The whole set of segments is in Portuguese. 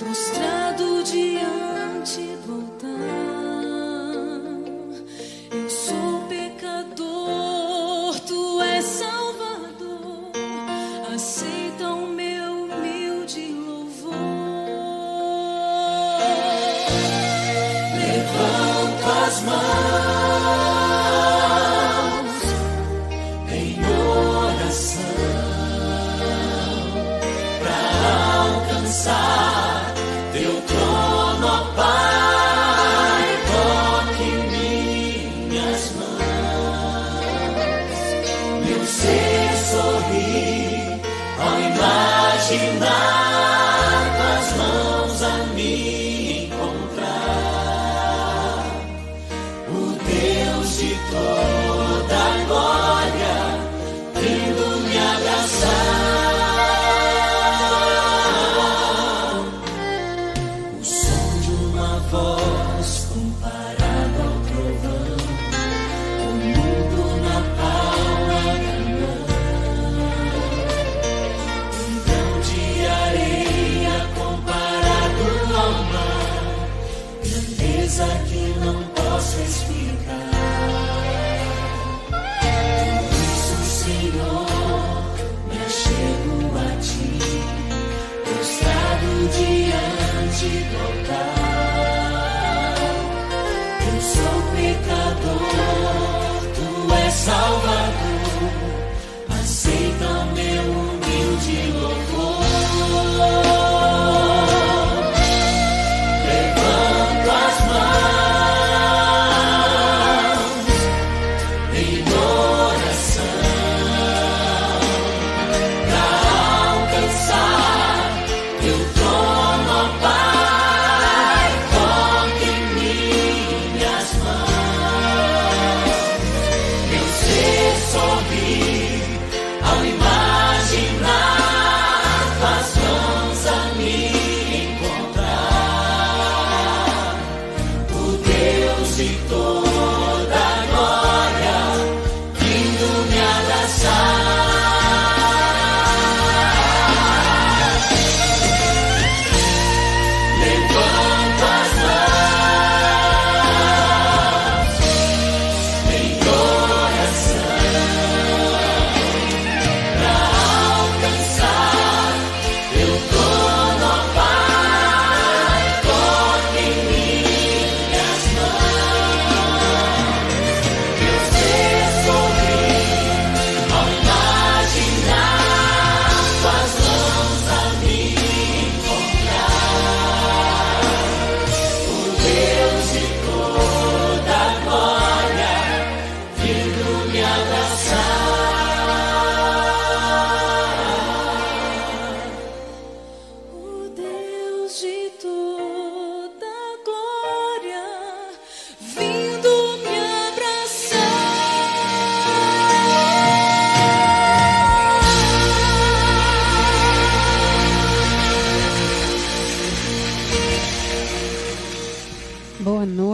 Mostrar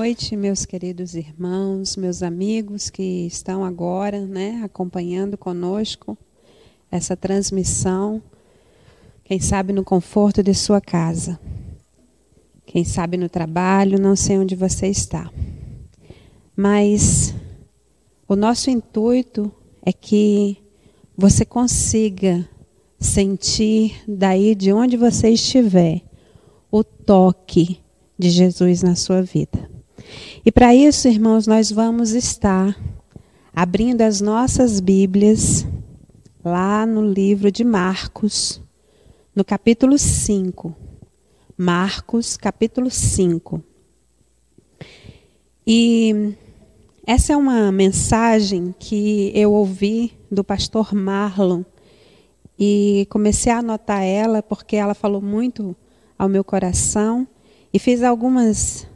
noite, meus queridos irmãos, meus amigos que estão agora, né, acompanhando conosco essa transmissão. Quem sabe no conforto de sua casa. Quem sabe no trabalho, não sei onde você está. Mas o nosso intuito é que você consiga sentir daí de onde você estiver o toque de Jesus na sua vida. E para isso, irmãos, nós vamos estar abrindo as nossas Bíblias lá no livro de Marcos, no capítulo 5. Marcos, capítulo 5. E essa é uma mensagem que eu ouvi do pastor Marlon e comecei a anotar ela porque ela falou muito ao meu coração e fiz algumas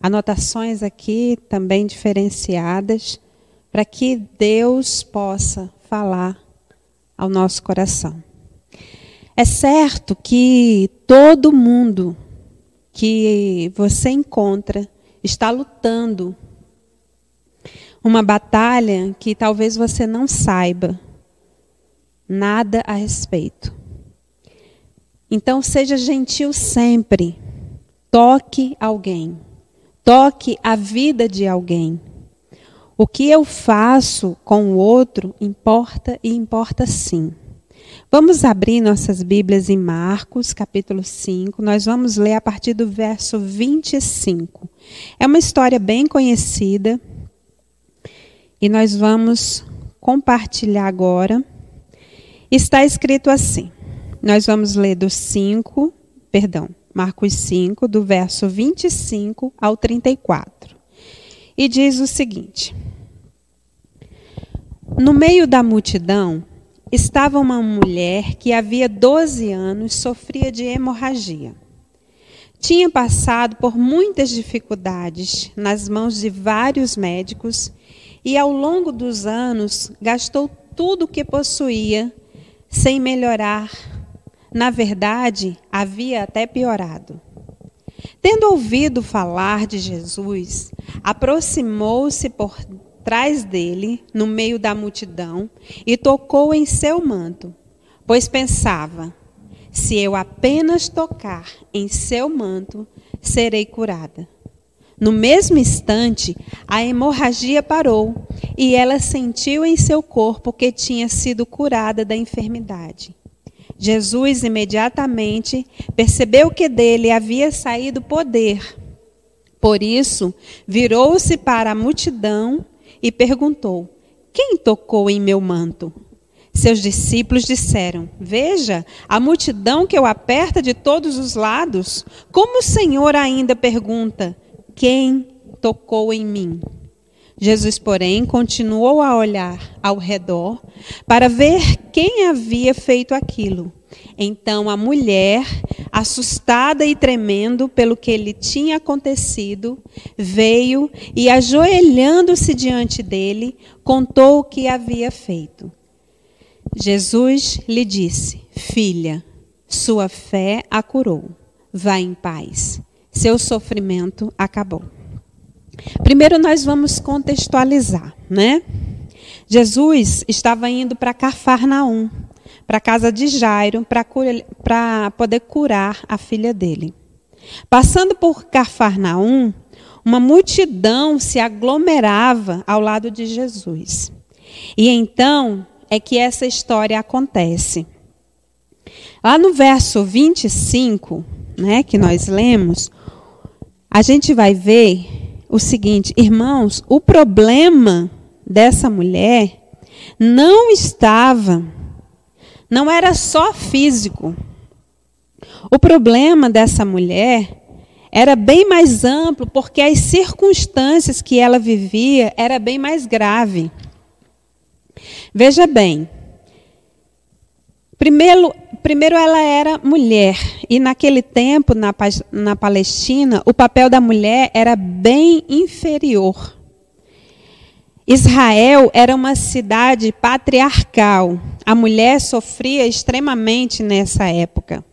anotações aqui também diferenciadas para que Deus possa falar ao nosso coração. É certo que todo mundo que você encontra está lutando uma batalha que talvez você não saiba, nada a respeito. Então seja gentil sempre. Toque alguém. Toque a vida de alguém. O que eu faço com o outro importa e importa sim. Vamos abrir nossas Bíblias em Marcos, capítulo 5. Nós vamos ler a partir do verso 25. É uma história bem conhecida e nós vamos compartilhar agora. Está escrito assim. Nós vamos ler do 5, perdão, Marcos 5, do verso 25 ao 34. E diz o seguinte: No meio da multidão estava uma mulher que havia 12 anos sofria de hemorragia. Tinha passado por muitas dificuldades nas mãos de vários médicos e, ao longo dos anos, gastou tudo o que possuía sem melhorar. Na verdade, havia até piorado. Tendo ouvido falar de Jesus, aproximou-se por trás dele, no meio da multidão, e tocou em seu manto, pois pensava: se eu apenas tocar em seu manto, serei curada. No mesmo instante, a hemorragia parou e ela sentiu em seu corpo que tinha sido curada da enfermidade. Jesus imediatamente percebeu que dele havia saído poder. Por isso, virou-se para a multidão e perguntou: Quem tocou em meu manto? Seus discípulos disseram: Veja, a multidão que o aperta de todos os lados. Como o Senhor ainda pergunta: Quem tocou em mim? Jesus, porém, continuou a olhar ao redor para ver quem havia feito aquilo. Então a mulher, assustada e tremendo pelo que lhe tinha acontecido, veio e, ajoelhando-se diante dele, contou o que havia feito. Jesus lhe disse: Filha, sua fé a curou. Vá em paz. Seu sofrimento acabou. Primeiro nós vamos contextualizar, né? Jesus estava indo para Cafarnaum, para a casa de Jairo, para poder curar a filha dele. Passando por Cafarnaum, uma multidão se aglomerava ao lado de Jesus. E então é que essa história acontece. Lá no verso 25, né, que nós lemos, a gente vai ver o seguinte, irmãos, o problema dessa mulher não estava, não era só físico. O problema dessa mulher era bem mais amplo, porque as circunstâncias que ela vivia era bem mais grave. Veja bem, primeiro, primeiro ela era mulher, e naquele tempo, na, na Palestina, o papel da mulher era bem inferior. Israel era uma cidade patriarcal. A mulher sofria extremamente nessa época.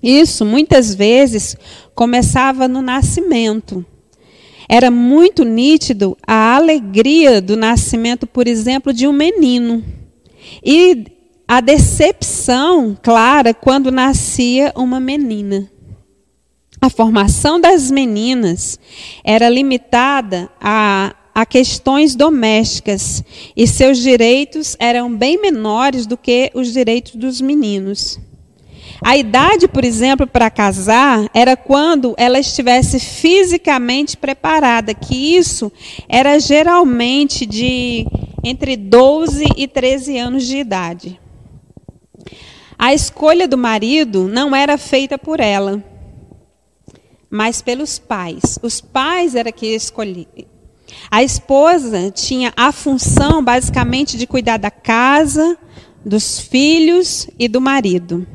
Isso muitas vezes começava no nascimento. Era muito nítido a alegria do nascimento, por exemplo, de um menino. E a decepção clara quando nascia uma menina. A formação das meninas era limitada a, a questões domésticas e seus direitos eram bem menores do que os direitos dos meninos. A idade, por exemplo, para casar era quando ela estivesse fisicamente preparada, que isso era geralmente de entre 12 e 13 anos de idade. A escolha do marido não era feita por ela, mas pelos pais. Os pais era que escolhiam. A esposa tinha a função basicamente de cuidar da casa, dos filhos e do marido.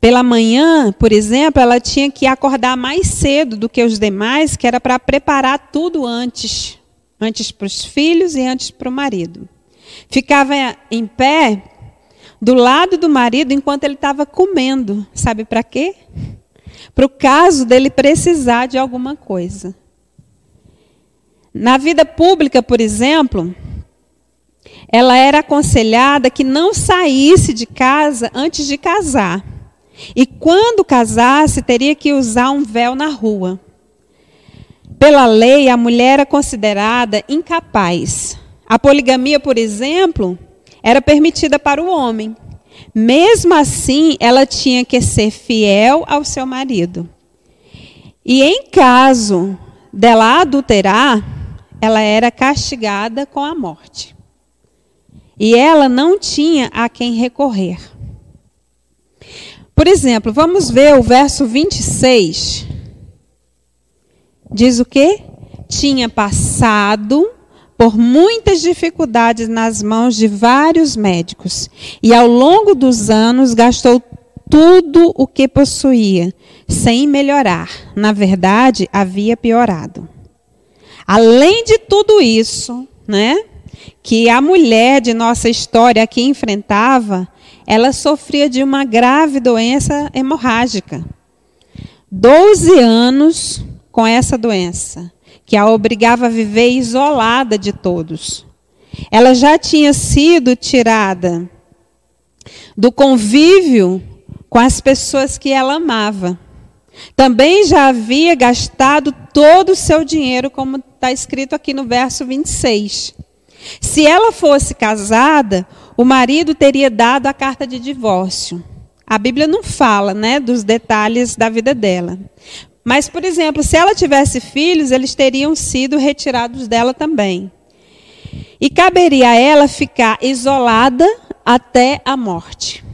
Pela manhã, por exemplo, ela tinha que acordar mais cedo do que os demais, que era para preparar tudo antes. Antes para os filhos e antes para o marido. Ficava em pé do lado do marido enquanto ele estava comendo. Sabe para quê? Para o caso dele precisar de alguma coisa. Na vida pública, por exemplo, ela era aconselhada que não saísse de casa antes de casar. E quando casasse, teria que usar um véu na rua. Pela lei, a mulher era considerada incapaz. A poligamia, por exemplo, era permitida para o homem. Mesmo assim, ela tinha que ser fiel ao seu marido. E em caso dela adulterar, ela era castigada com a morte. E ela não tinha a quem recorrer. Por exemplo, vamos ver o verso 26. Diz o quê? Tinha passado por muitas dificuldades nas mãos de vários médicos e ao longo dos anos gastou tudo o que possuía, sem melhorar. Na verdade, havia piorado. Além de tudo isso, né, que a mulher de nossa história aqui enfrentava, ela sofria de uma grave doença hemorrágica. Doze anos com essa doença, que a obrigava a viver isolada de todos. Ela já tinha sido tirada do convívio com as pessoas que ela amava. Também já havia gastado todo o seu dinheiro, como está escrito aqui no verso 26. Se ela fosse casada, o marido teria dado a carta de divórcio. A Bíblia não fala, né, dos detalhes da vida dela. Mas, por exemplo, se ela tivesse filhos, eles teriam sido retirados dela também. E caberia a ela ficar isolada até a morte.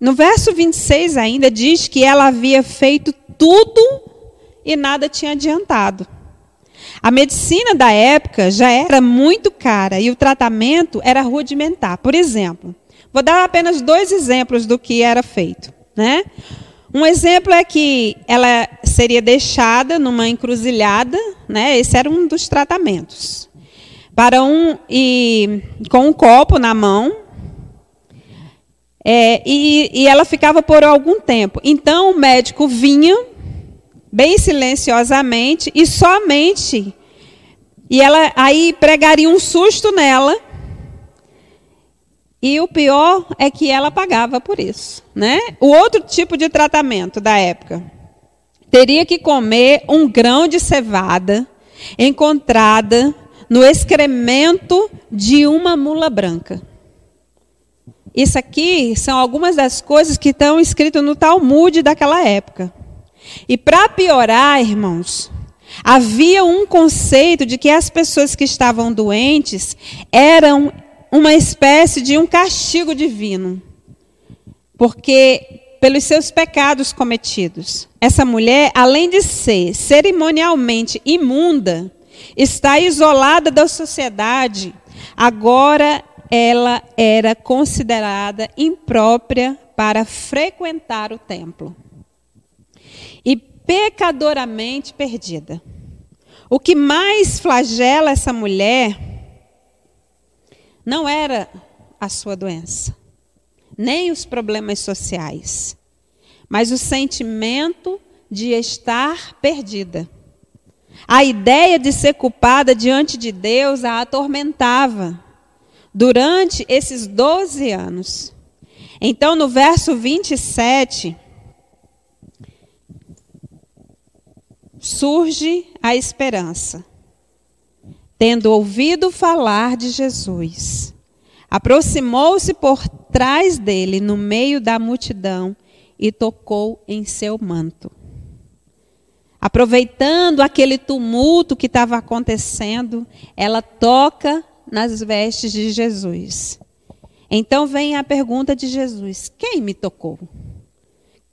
No verso 26 ainda diz que ela havia feito tudo e nada tinha adiantado. A medicina da época já era muito cara e o tratamento era rudimentar. Por exemplo, vou dar apenas dois exemplos do que era feito. Né? Um exemplo é que ela seria deixada numa encruzilhada, né? esse era um dos tratamentos. Para um e com um copo na mão, é, e, e ela ficava por algum tempo. Então o médico vinha bem silenciosamente e somente e ela aí pregaria um susto nela. E o pior é que ela pagava por isso, né? O outro tipo de tratamento da época teria que comer um grão de cevada encontrada no excremento de uma mula branca. Isso aqui são algumas das coisas que estão escritas no Talmud daquela época. E para piorar, irmãos, havia um conceito de que as pessoas que estavam doentes eram uma espécie de um castigo divino. Porque pelos seus pecados cometidos. Essa mulher, além de ser cerimonialmente imunda, está isolada da sociedade. Agora ela era considerada imprópria para frequentar o templo e pecadoramente perdida. O que mais flagela essa mulher não era a sua doença, nem os problemas sociais, mas o sentimento de estar perdida. A ideia de ser culpada diante de Deus a atormentava durante esses 12 anos. Então, no verso 27, surge a esperança. Tendo ouvido falar de Jesus, aproximou-se por trás dele, no meio da multidão, e tocou em seu manto. Aproveitando aquele tumulto que estava acontecendo, ela toca nas vestes de Jesus. Então vem a pergunta de Jesus: Quem me tocou?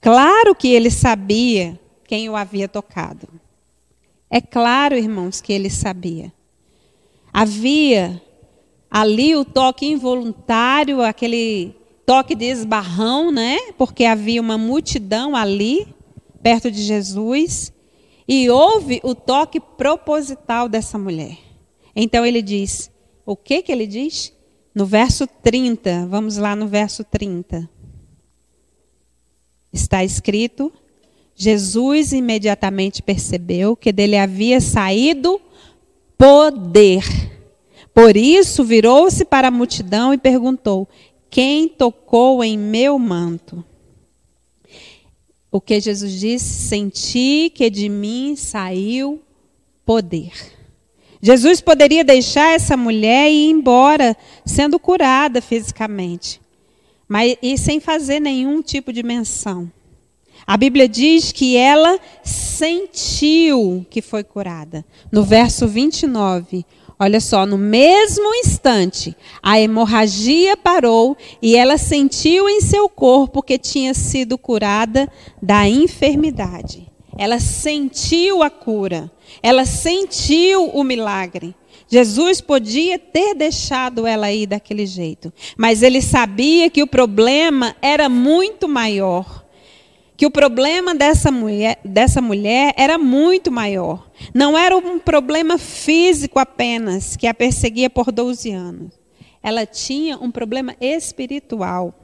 Claro que ele sabia quem o havia tocado. É claro, irmãos, que ele sabia. Havia ali o toque involuntário, aquele toque de esbarrão, né? Porque havia uma multidão ali, perto de Jesus, e houve o toque proposital dessa mulher. Então ele diz: o que que ele diz? No verso 30, vamos lá no verso 30. Está escrito: Jesus imediatamente percebeu que dele havia saído poder, Por isso, virou-se para a multidão e perguntou: Quem tocou em meu manto? O que Jesus disse? Senti que de mim saiu poder. Jesus poderia deixar essa mulher e ir embora, sendo curada fisicamente, mas e sem fazer nenhum tipo de menção. A Bíblia diz que ela sentiu que foi curada. No verso 29, olha só, no mesmo instante, a hemorragia parou e ela sentiu em seu corpo que tinha sido curada da enfermidade. Ela sentiu a cura. Ela sentiu o milagre. Jesus podia ter deixado ela ir daquele jeito, mas ele sabia que o problema era muito maior. Que o problema dessa mulher, dessa mulher era muito maior. Não era um problema físico apenas que a perseguia por 12 anos. Ela tinha um problema espiritual.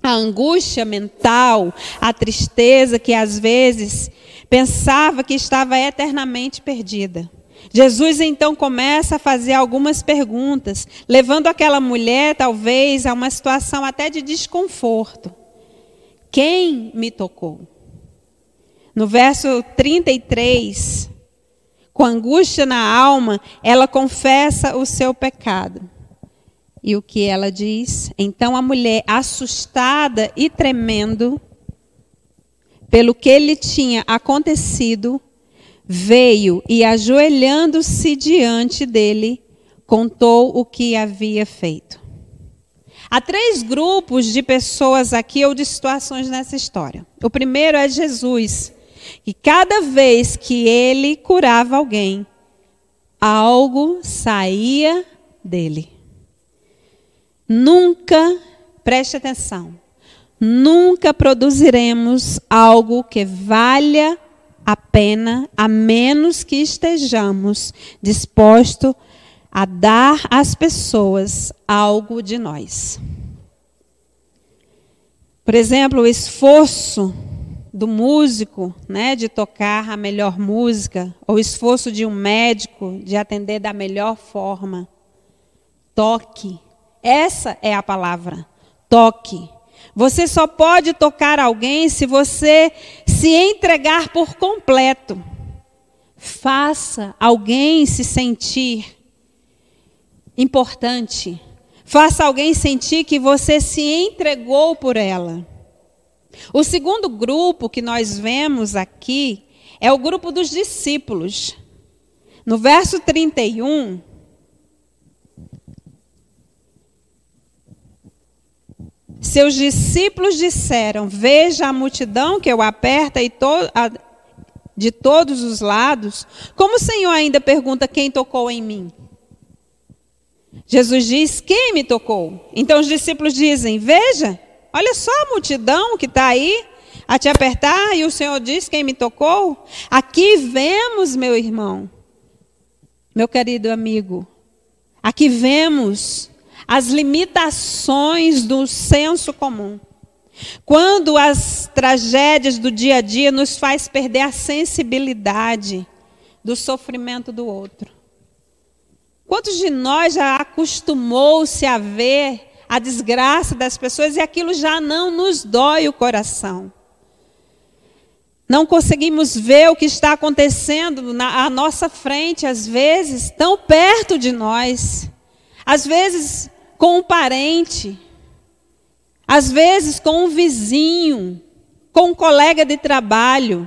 A angústia mental, a tristeza que às vezes pensava que estava eternamente perdida. Jesus então começa a fazer algumas perguntas, levando aquela mulher, talvez, a uma situação até de desconforto. Quem me tocou? No verso 33, com angústia na alma, ela confessa o seu pecado. E o que ela diz? Então a mulher, assustada e tremendo, pelo que lhe tinha acontecido, veio e, ajoelhando-se diante dele, contou o que havia feito. Há três grupos de pessoas aqui ou de situações nessa história. O primeiro é Jesus, que cada vez que ele curava alguém, algo saía dele. Nunca, preste atenção, nunca produziremos algo que valha a pena, a menos que estejamos dispostos a dar às pessoas algo de nós. Por exemplo, o esforço do músico, né, de tocar a melhor música, ou o esforço de um médico de atender da melhor forma. Toque. Essa é a palavra. Toque. Você só pode tocar alguém se você se entregar por completo. Faça alguém se sentir importante. Faça alguém sentir que você se entregou por ela. O segundo grupo que nós vemos aqui é o grupo dos discípulos. No verso 31, Seus discípulos disseram: Veja a multidão que eu aperta e to a, de todos os lados. Como o Senhor ainda pergunta quem tocou em mim? Jesus diz: Quem me tocou? Então os discípulos dizem: Veja, olha só a multidão que está aí a te apertar, e o Senhor diz: Quem me tocou? Aqui vemos, meu irmão, meu querido amigo, aqui vemos as limitações do senso comum. Quando as tragédias do dia a dia nos faz perder a sensibilidade do sofrimento do outro. Quantos de nós já acostumou-se a ver a desgraça das pessoas e aquilo já não nos dói o coração? Não conseguimos ver o que está acontecendo na, à nossa frente, às vezes, tão perto de nós. Às vezes, com um parente, às vezes com um vizinho, com um colega de trabalho.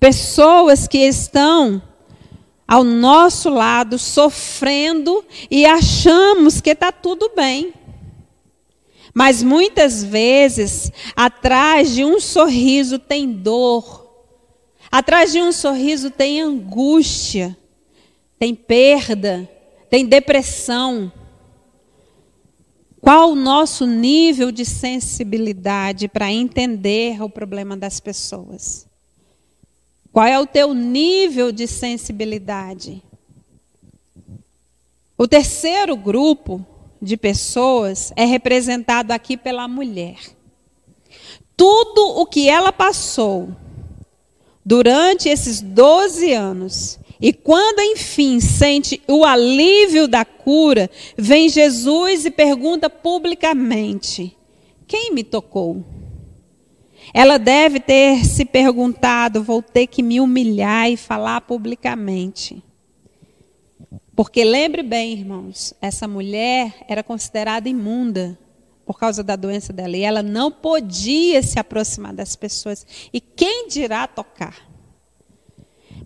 Pessoas que estão ao nosso lado sofrendo e achamos que está tudo bem. Mas muitas vezes, atrás de um sorriso tem dor, atrás de um sorriso tem angústia, tem perda, tem depressão. Qual o nosso nível de sensibilidade para entender o problema das pessoas? Qual é o teu nível de sensibilidade? O terceiro grupo de pessoas é representado aqui pela mulher. Tudo o que ela passou durante esses 12 anos E quando enfim sente o alívio da cura, vem Jesus e pergunta publicamente: Quem me tocou? Ela deve ter se perguntado: Vou ter que me humilhar e falar publicamente. Porque lembre bem, irmãos, essa mulher era considerada imunda por causa da doença dela e ela não podia se aproximar das pessoas. E quem dirá tocar?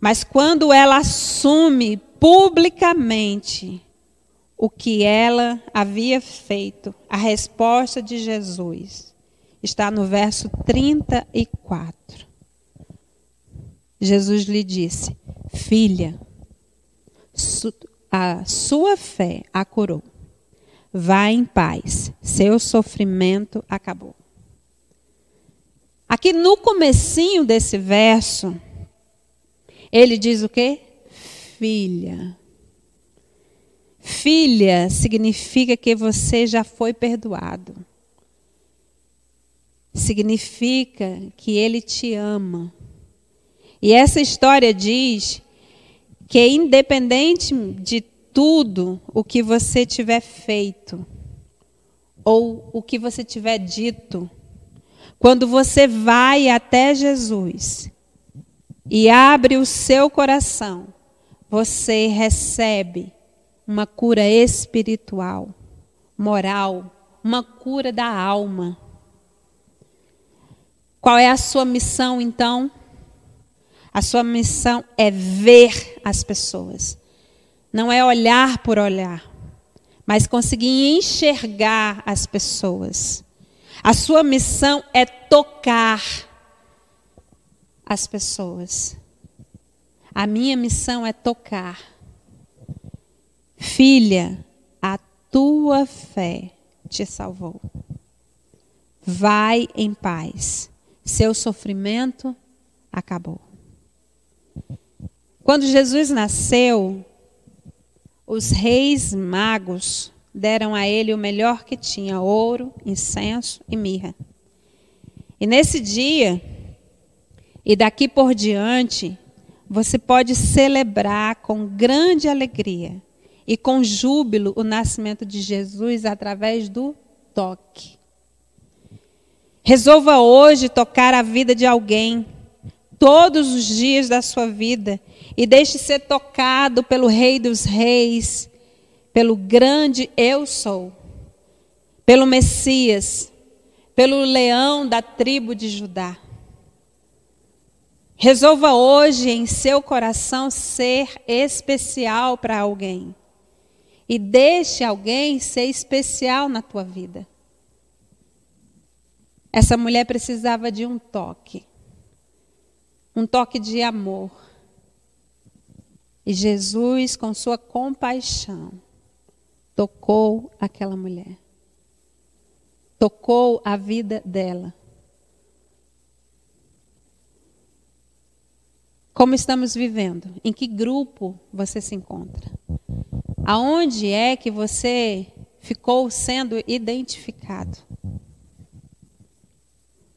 Mas quando ela assume publicamente o que ela havia feito, a resposta de Jesus está no verso 34. Jesus lhe disse: Filha, a sua fé a curou. Vá em paz, seu sofrimento acabou. Aqui no comecinho desse verso, ele diz o quê? Filha. Filha significa que você já foi perdoado. Significa que ele te ama. E essa história diz que independente de tudo o que você tiver feito ou o que você tiver dito, quando você vai até Jesus e abre o seu coração, você recebe uma cura espiritual, moral, uma cura da alma. Qual é a sua missão então? A sua missão é ver as pessoas. Não é olhar por olhar, mas conseguir enxergar as pessoas. A sua missão é tocar as pessoas. A minha missão é tocar. Filha, a tua fé te salvou. Vai em paz. Seu sofrimento acabou. Quando Jesus nasceu, os reis magos deram a ele o melhor que tinha: ouro, incenso e mirra. E nesse dia, e daqui por diante, você pode celebrar com grande alegria e com júbilo o nascimento de Jesus através do toque. Resolva hoje tocar a vida de alguém, todos os dias da sua vida, e deixe ser tocado pelo Rei dos Reis, pelo grande Eu Sou, pelo Messias, pelo leão da tribo de Judá. Resolva hoje em seu coração ser especial para alguém. E deixe alguém ser especial na tua vida. Essa mulher precisava de um toque. Um toque de amor. E Jesus, com sua compaixão, tocou aquela mulher. Tocou a vida dela. Como estamos vivendo? Em que grupo você se encontra? Aonde é que você ficou sendo identificado?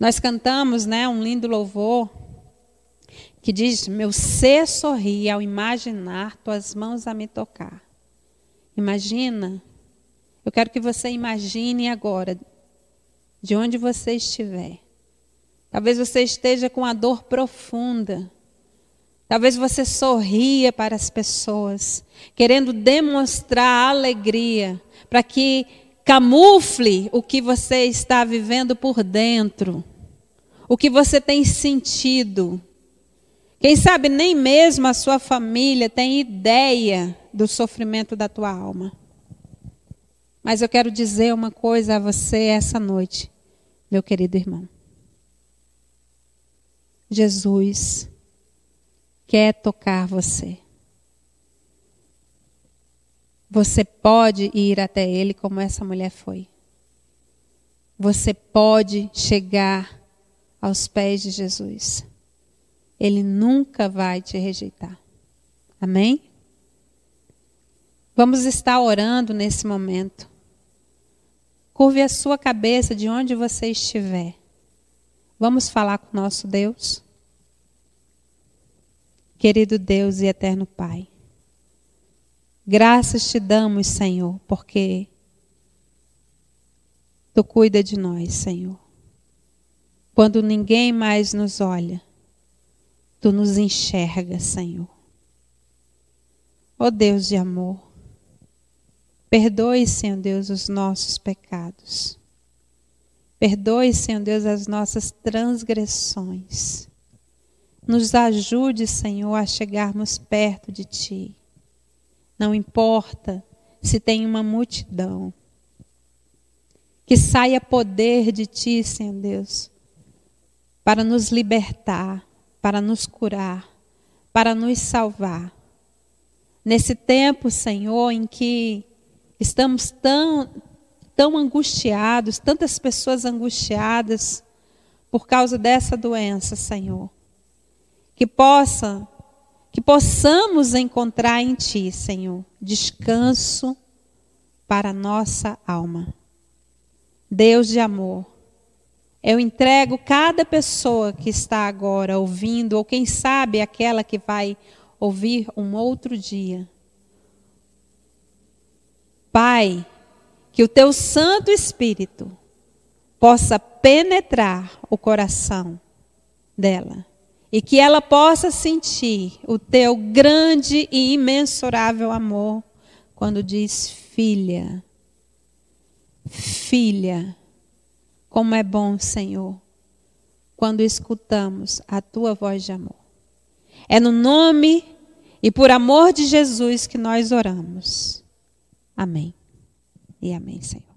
Nós cantamos, né, um lindo louvor que diz: "Meu ser sorri ao imaginar tuas mãos a me tocar". Imagina. Eu quero que você imagine agora de onde você estiver. Talvez você esteja com a dor profunda Talvez você sorria para as pessoas, querendo demonstrar alegria, para que camufle o que você está vivendo por dentro, o que você tem sentido. Quem sabe nem mesmo a sua família tem ideia do sofrimento da tua alma. Mas eu quero dizer uma coisa a você essa noite, meu querido irmão. Jesus quer tocar você. Você pode ir até Ele como essa mulher foi. Você pode chegar aos pés de Jesus. Ele nunca vai te rejeitar. Amém? Vamos estar orando nesse momento. Curve a sua cabeça de onde você estiver. Vamos falar com nosso Deus. Querido Deus e eterno Pai, graças te damos, Senhor, porque tu cuida de nós, Senhor. Quando ninguém mais nos olha, tu nos enxerga, Senhor. Ó oh Deus de amor, perdoe, Senhor Deus, os nossos pecados. Perdoe, Senhor Deus, as nossas transgressões. Nos ajude, Senhor, a chegarmos perto de Ti. Não importa se tem uma multidão. Que saia poder de Ti, Senhor Deus, para nos libertar, para nos curar, para nos salvar. Nesse tempo, Senhor, em que estamos tão, tão angustiados, tantas pessoas angustiadas por causa dessa doença, Senhor que possa que possamos encontrar em ti, Senhor, descanso para a nossa alma. Deus de amor, eu entrego cada pessoa que está agora ouvindo, ou quem sabe aquela que vai ouvir um outro dia. Pai, que o teu Santo Espírito possa penetrar o coração dela e que ela possa sentir o teu grande e imensurável amor quando diz filha. Filha, como é bom, Senhor, quando escutamos a tua voz de amor. É no nome e por amor de Jesus que nós oramos. Amém. E amém, Senhor.